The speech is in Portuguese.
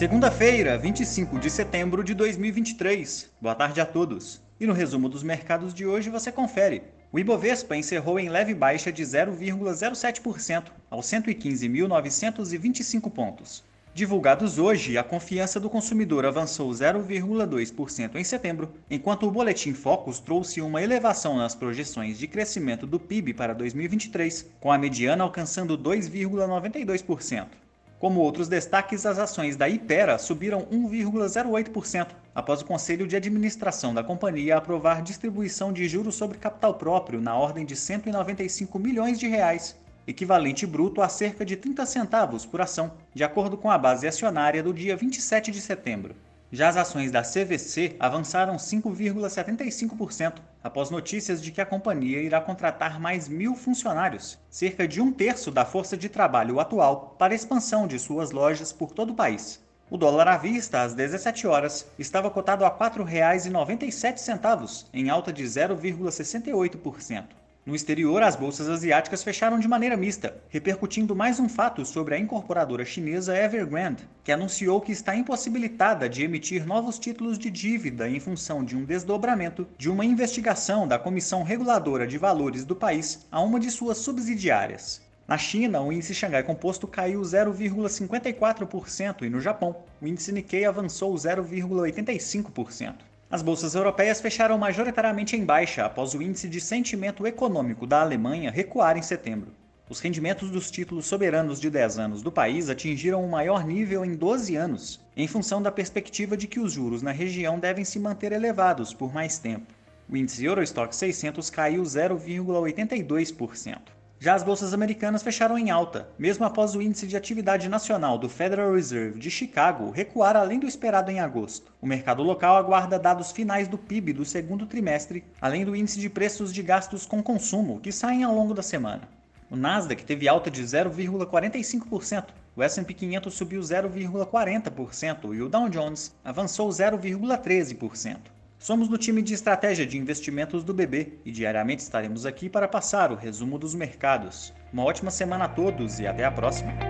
Segunda-feira, 25 de setembro de 2023. Boa tarde a todos. E no resumo dos mercados de hoje você confere. O Ibovespa encerrou em leve baixa de 0,07% aos 115.925 pontos. Divulgados hoje, a confiança do consumidor avançou 0,2% em setembro, enquanto o Boletim Focus trouxe uma elevação nas projeções de crescimento do PIB para 2023, com a mediana alcançando 2,92%. Como outros destaques, as ações da Ipera subiram 1,08% após o Conselho de Administração da companhia aprovar distribuição de juros sobre capital próprio na ordem de 195 milhões de reais, equivalente bruto a cerca de 30 centavos por ação, de acordo com a base acionária do dia 27 de setembro. Já as ações da CVC avançaram 5,75% após notícias de que a companhia irá contratar mais mil funcionários, cerca de um terço da força de trabalho atual, para a expansão de suas lojas por todo o país. O dólar à vista, às 17 horas, estava cotado a R$ 4,97, em alta de 0,68%. No exterior, as bolsas asiáticas fecharam de maneira mista, repercutindo mais um fato sobre a incorporadora chinesa Evergrande, que anunciou que está impossibilitada de emitir novos títulos de dívida em função de um desdobramento de uma investigação da Comissão Reguladora de Valores do país a uma de suas subsidiárias. Na China, o índice Xangai Composto caiu 0,54% e no Japão, o índice Nikkei avançou 0,85%. As bolsas europeias fecharam majoritariamente em baixa após o índice de sentimento econômico da Alemanha recuar em setembro. Os rendimentos dos títulos soberanos de 10 anos do país atingiram o maior nível em 12 anos, em função da perspectiva de que os juros na região devem se manter elevados por mais tempo. O índice Eurostock 600 caiu 0,82%. Já as bolsas americanas fecharam em alta, mesmo após o índice de atividade nacional do Federal Reserve de Chicago recuar além do esperado em agosto. O mercado local aguarda dados finais do PIB do segundo trimestre, além do índice de preços de gastos com consumo, que saem ao longo da semana. O Nasdaq teve alta de 0,45%, o S&P 500 subiu 0,40% e o Dow Jones avançou 0,13%. Somos do time de estratégia de investimentos do BB e diariamente estaremos aqui para passar o resumo dos mercados. Uma ótima semana a todos e até a próxima!